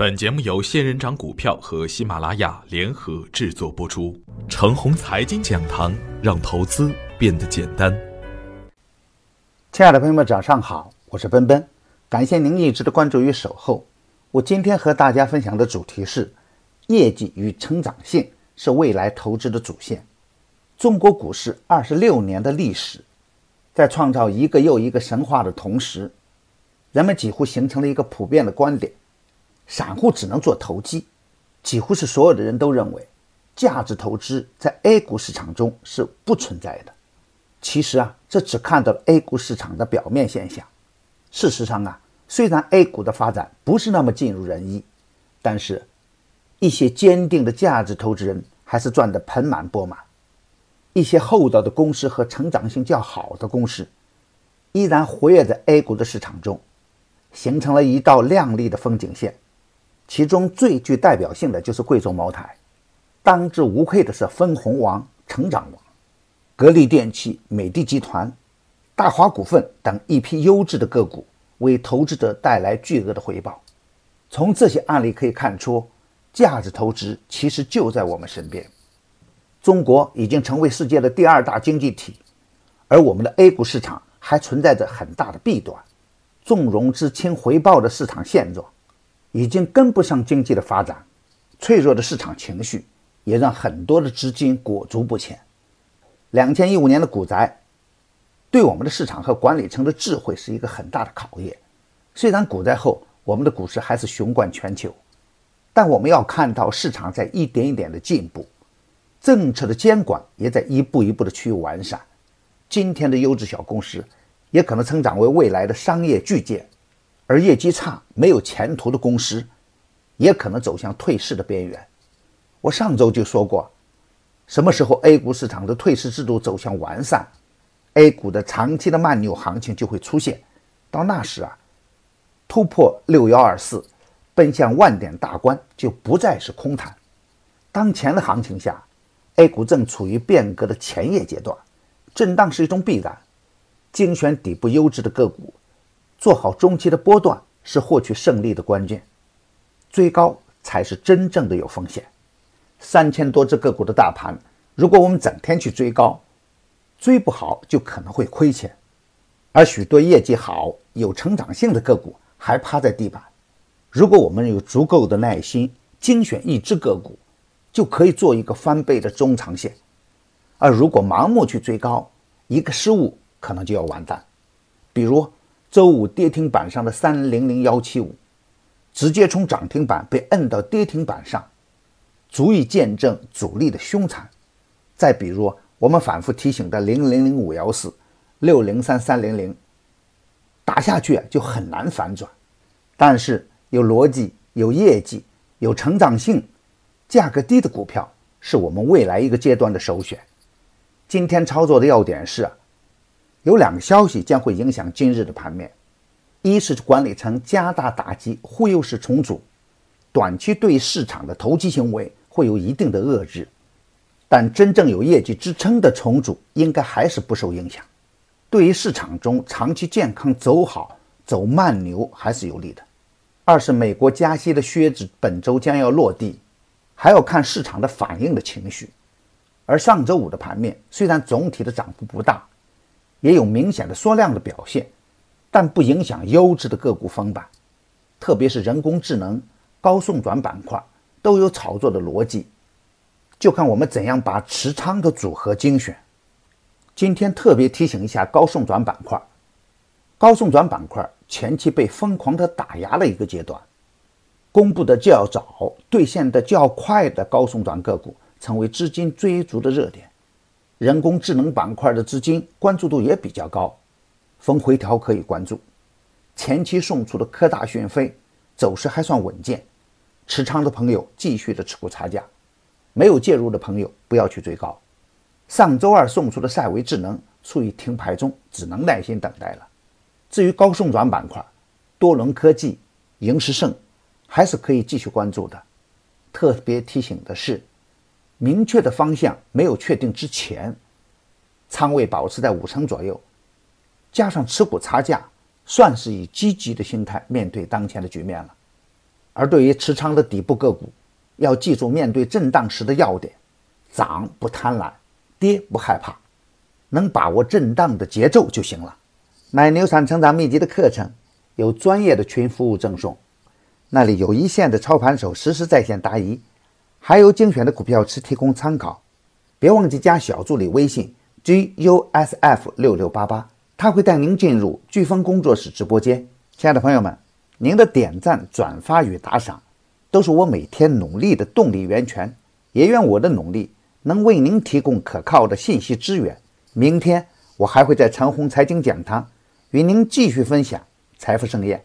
本节目由仙人掌股票和喜马拉雅联合制作播出。程红财经讲堂，让投资变得简单。亲爱的朋友们，早上好，我是奔奔，感谢您一直的关注与守候。我今天和大家分享的主题是：业绩与成长性是未来投资的主线。中国股市二十六年的历史，在创造一个又一个神话的同时，人们几乎形成了一个普遍的观点。散户只能做投机，几乎是所有的人都认为，价值投资在 A 股市场中是不存在的。其实啊，这只看到了 A 股市场的表面现象。事实上啊，虽然 A 股的发展不是那么尽如人意，但是，一些坚定的价值投资人还是赚得盆满钵满。一些厚道的公司和成长性较好的公司，依然活跃在 A 股的市场中，形成了一道亮丽的风景线。其中最具代表性的就是贵州茅台，当之无愧的是分红王、成长王。格力电器、美的集团、大华股份等一批优质的个股，为投资者带来巨额的回报。从这些案例可以看出，价值投资其实就在我们身边。中国已经成为世界的第二大经济体，而我们的 A 股市场还存在着很大的弊端，重融资轻回报的市场现状。已经跟不上经济的发展，脆弱的市场情绪也让很多的资金裹足不前。两千一五年的股灾，对我们的市场和管理层的智慧是一个很大的考验。虽然股灾后我们的股市还是雄冠全球，但我们要看到市场在一点一点的进步，政策的监管也在一步一步的趋于完善。今天的优质小公司，也可能成长为未来的商业巨舰。而业绩差、没有前途的公司，也可能走向退市的边缘。我上周就说过，什么时候 A 股市场的退市制度走向完善，A 股的长期的慢牛行情就会出现。到那时啊，突破六幺二四，奔向万点大关，就不再是空谈。当前的行情下，A 股正处于变革的前夜阶段，震荡是一种必然。精选底部优质的个股。做好中期的波段是获取胜利的关键，追高才是真正的有风险。三千多只个股的大盘，如果我们整天去追高，追不好就可能会亏钱。而许多业绩好、有成长性的个股还趴在地板。如果我们有足够的耐心，精选一只个股，就可以做一个翻倍的中长线。而如果盲目去追高，一个失误可能就要完蛋。比如。周五跌停板上的三零零幺七五，直接从涨停板被摁到跌停板上，足以见证主力的凶残。再比如我们反复提醒的零零零五幺四、六零三三零零，打下去就很难反转。但是有逻辑、有业绩、有成长性、价格低的股票，是我们未来一个阶段的首选。今天操作的要点是。有两个消息将会影响今日的盘面：一是管理层加大打击忽悠式重组，短期对市场的投机行为会有一定的遏制；但真正有业绩支撑的重组应该还是不受影响，对于市场中长期健康走好、走慢牛还是有利的。二是美国加息的靴子本周将要落地，还要看市场的反应的情绪。而上周五的盘面虽然总体的涨幅不大。也有明显的缩量的表现，但不影响优质的个股封板，特别是人工智能、高送转板块都有炒作的逻辑，就看我们怎样把持仓的组合精选。今天特别提醒一下高送转板块，高送转板块前期被疯狂的打压了一个阶段，公布的较早、兑现的较快的高送转个股成为资金追逐的热点。人工智能板块的资金关注度也比较高，逢回调可以关注。前期送出的科大讯飞走势还算稳健，持仓的朋友继续的持股差价，没有介入的朋友不要去追高。上周二送出的赛维智能处于停牌中，只能耐心等待了。至于高送转板块，多伦科技、盈时盛还是可以继续关注的。特别提醒的是。明确的方向没有确定之前，仓位保持在五成左右，加上持股差价，算是以积极的心态面对当前的局面了。而对于持仓的底部个股，要记住面对震荡时的要点：涨不贪婪，跌不害怕，能把握震荡的节奏就行了。买牛散成长秘籍的课程，有专业的群服务赠送，那里有一线的操盘手实时在线答疑，还有精选的股票池提供参考。别忘记加小助理微信 g u s f 六六八八，他会带您进入飓风工作室直播间。亲爱的朋友们，您的点赞、转发与打赏，都是我每天努力的动力源泉。也愿我的努力能为您提供可靠的信息资源。明天我还会在长虹财经讲堂与您继续分享财富盛宴。